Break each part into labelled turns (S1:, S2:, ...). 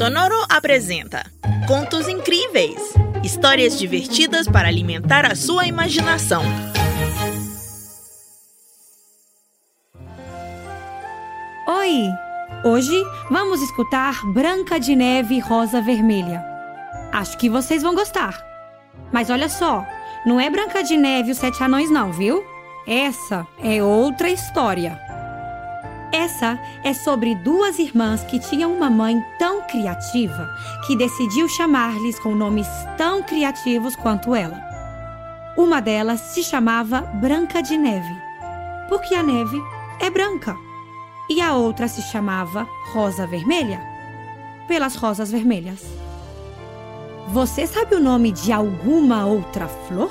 S1: Sonoro apresenta Contos Incríveis histórias divertidas para alimentar a sua imaginação.
S2: Oi! Hoje vamos escutar Branca de Neve e Rosa Vermelha. Acho que vocês vão gostar. Mas olha só, não é Branca de Neve e os Sete Anões, não, viu? Essa é outra história. Essa é sobre duas irmãs que tinham uma mãe tão criativa que decidiu chamar-lhes com nomes tão criativos quanto ela. Uma delas se chamava Branca de Neve, porque a neve é branca. E a outra se chamava Rosa Vermelha, pelas rosas vermelhas. Você sabe o nome de alguma outra flor?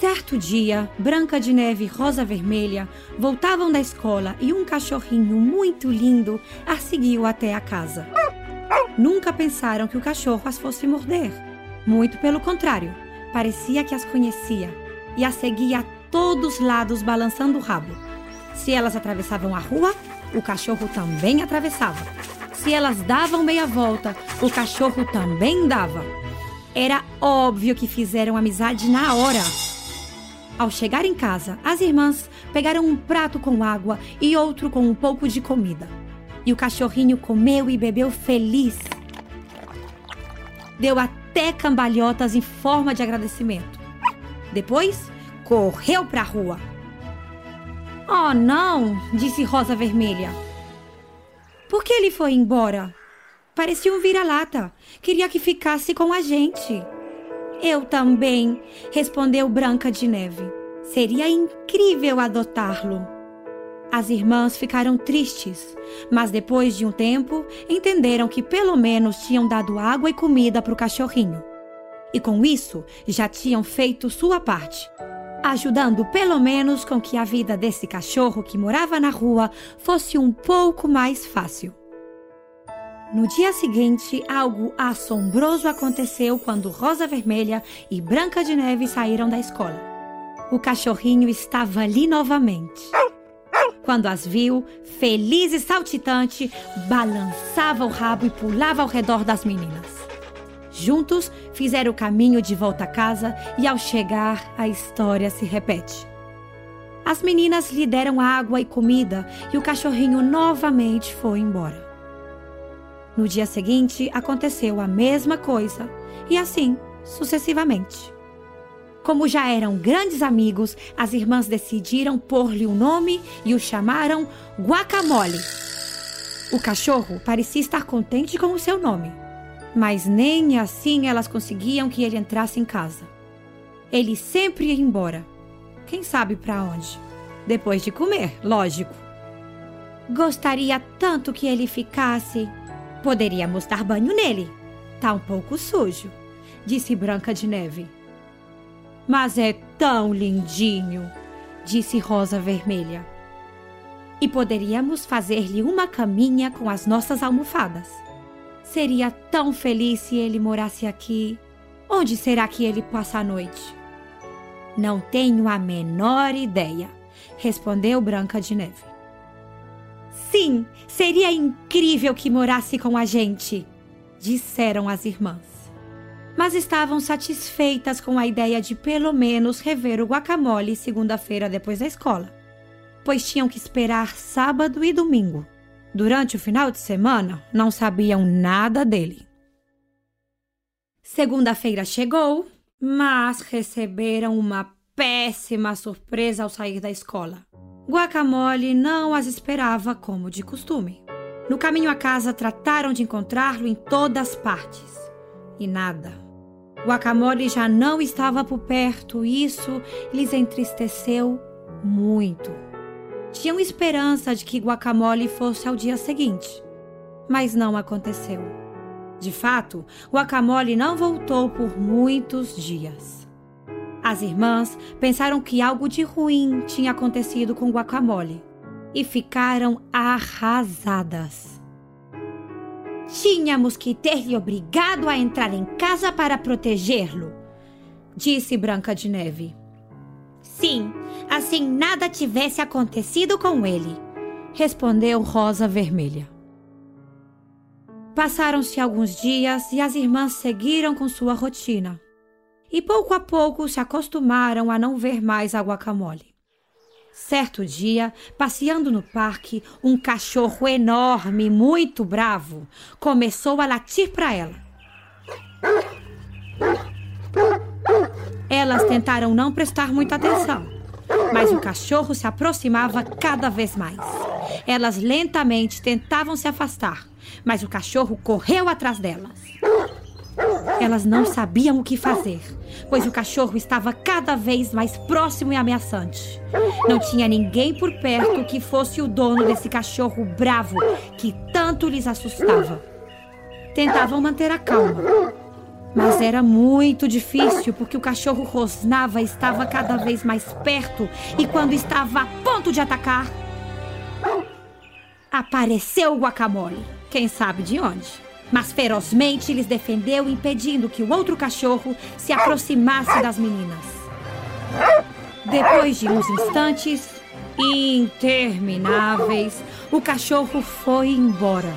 S2: Certo dia, Branca de Neve e Rosa Vermelha voltavam da escola e um cachorrinho muito lindo as seguiu até a casa. Nunca pensaram que o cachorro as fosse morder. Muito pelo contrário, parecia que as conhecia e as seguia a todos lados balançando o rabo. Se elas atravessavam a rua, o cachorro também atravessava. Se elas davam meia volta, o cachorro também dava. Era óbvio que fizeram amizade na hora. Ao chegar em casa, as irmãs pegaram um prato com água e outro com um pouco de comida. E o cachorrinho comeu e bebeu feliz. Deu até cambalhotas em forma de agradecimento. Depois, correu para a rua. Oh, não! disse Rosa Vermelha. Por que ele foi embora? Parecia um vira-lata. Queria que ficasse com a gente. Eu também, respondeu Branca de Neve. Seria incrível adotá-lo. As irmãs ficaram tristes, mas depois de um tempo entenderam que pelo menos tinham dado água e comida para o cachorrinho. E com isso já tinham feito sua parte, ajudando pelo menos com que a vida desse cachorro que morava na rua fosse um pouco mais fácil. No dia seguinte, algo assombroso aconteceu quando Rosa Vermelha e Branca de Neve saíram da escola. O cachorrinho estava ali novamente. Quando as viu, feliz e saltitante, balançava o rabo e pulava ao redor das meninas. Juntos fizeram o caminho de volta a casa e, ao chegar, a história se repete. As meninas lhe deram água e comida e o cachorrinho novamente foi embora. No dia seguinte, aconteceu a mesma coisa, e assim sucessivamente. Como já eram grandes amigos, as irmãs decidiram pôr-lhe um nome e o chamaram Guacamole. O cachorro parecia estar contente com o seu nome, mas nem assim elas conseguiam que ele entrasse em casa. Ele sempre ia embora. Quem sabe para onde? Depois de comer, lógico. Gostaria tanto que ele ficasse, Poderíamos dar banho nele. Tá um pouco sujo, disse Branca de Neve. Mas é tão lindinho, disse Rosa Vermelha. E poderíamos fazer-lhe uma caminha com as nossas almofadas. Seria tão feliz se ele morasse aqui. Onde será que ele passa a noite? Não tenho a menor ideia, respondeu Branca de Neve. Sim, seria incrível que morasse com a gente, disseram as irmãs. Mas estavam satisfeitas com a ideia de pelo menos rever o guacamole segunda-feira depois da escola, pois tinham que esperar sábado e domingo. Durante o final de semana, não sabiam nada dele. Segunda-feira chegou, mas receberam uma péssima surpresa ao sair da escola. Guacamole não as esperava como de costume. No caminho à casa, trataram de encontrá-lo em todas partes. E nada. Guacamole já não estava por perto, e isso lhes entristeceu muito. Tinham esperança de que Guacamole fosse ao dia seguinte, mas não aconteceu. De fato, Guacamole não voltou por muitos dias. As irmãs pensaram que algo de ruim tinha acontecido com Guacamole e ficaram arrasadas. Tínhamos que ter-lhe obrigado a entrar em casa para protegê-lo, disse Branca de Neve. Sim, assim nada tivesse acontecido com ele, respondeu Rosa Vermelha. Passaram-se alguns dias e as irmãs seguiram com sua rotina. E pouco a pouco se acostumaram a não ver mais a guacamole. Certo dia, passeando no parque, um cachorro enorme, muito bravo, começou a latir para ela. Elas tentaram não prestar muita atenção, mas o cachorro se aproximava cada vez mais. Elas lentamente tentavam se afastar, mas o cachorro correu atrás delas. Elas não sabiam o que fazer, pois o cachorro estava cada vez mais próximo e ameaçante. Não tinha ninguém por perto que fosse o dono desse cachorro bravo que tanto lhes assustava. Tentavam manter a calma, mas era muito difícil porque o cachorro rosnava estava cada vez mais perto e quando estava a ponto de atacar, apareceu o guacamole. Quem sabe de onde? Mas ferozmente lhes defendeu, impedindo que o outro cachorro se aproximasse das meninas. Depois de uns instantes intermináveis, o cachorro foi embora.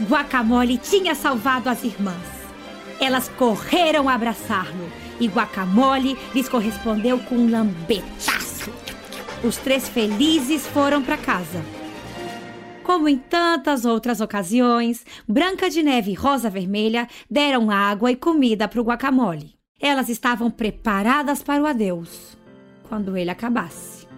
S2: Guacamole tinha salvado as irmãs. Elas correram abraçá-lo e Guacamole lhes correspondeu com um lambetaço. Os três felizes foram para casa. Como em tantas outras ocasiões, Branca de Neve e Rosa Vermelha deram água e comida para o guacamole. Elas estavam preparadas para o adeus quando ele acabasse.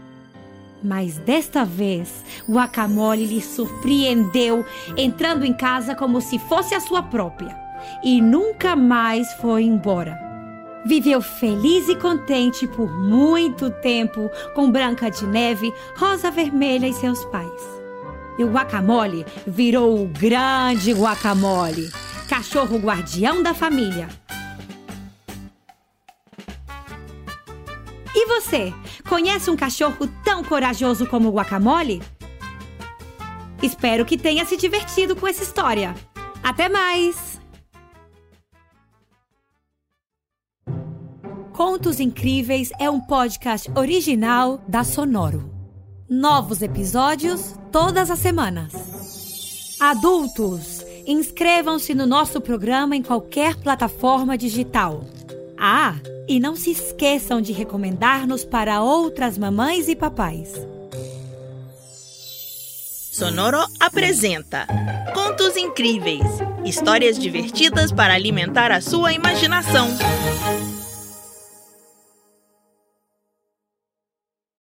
S2: Mas desta vez, Guacamole lhe surpreendeu, entrando em casa como se fosse a sua própria, e nunca mais foi embora. Viveu feliz e contente por muito tempo com Branca de Neve, Rosa Vermelha e seus pais. E o guacamole virou o grande guacamole, cachorro guardião da família. E você, conhece um cachorro tão corajoso como o guacamole? Espero que tenha se divertido com essa história. Até mais! Contos Incríveis é um podcast original da Sonoro. Novos episódios todas as semanas. Adultos, inscrevam-se no nosso programa em qualquer plataforma digital. Ah, e não se esqueçam de recomendar-nos para outras mamães e papais.
S1: Sonoro apresenta Contos Incríveis histórias divertidas para alimentar a sua imaginação.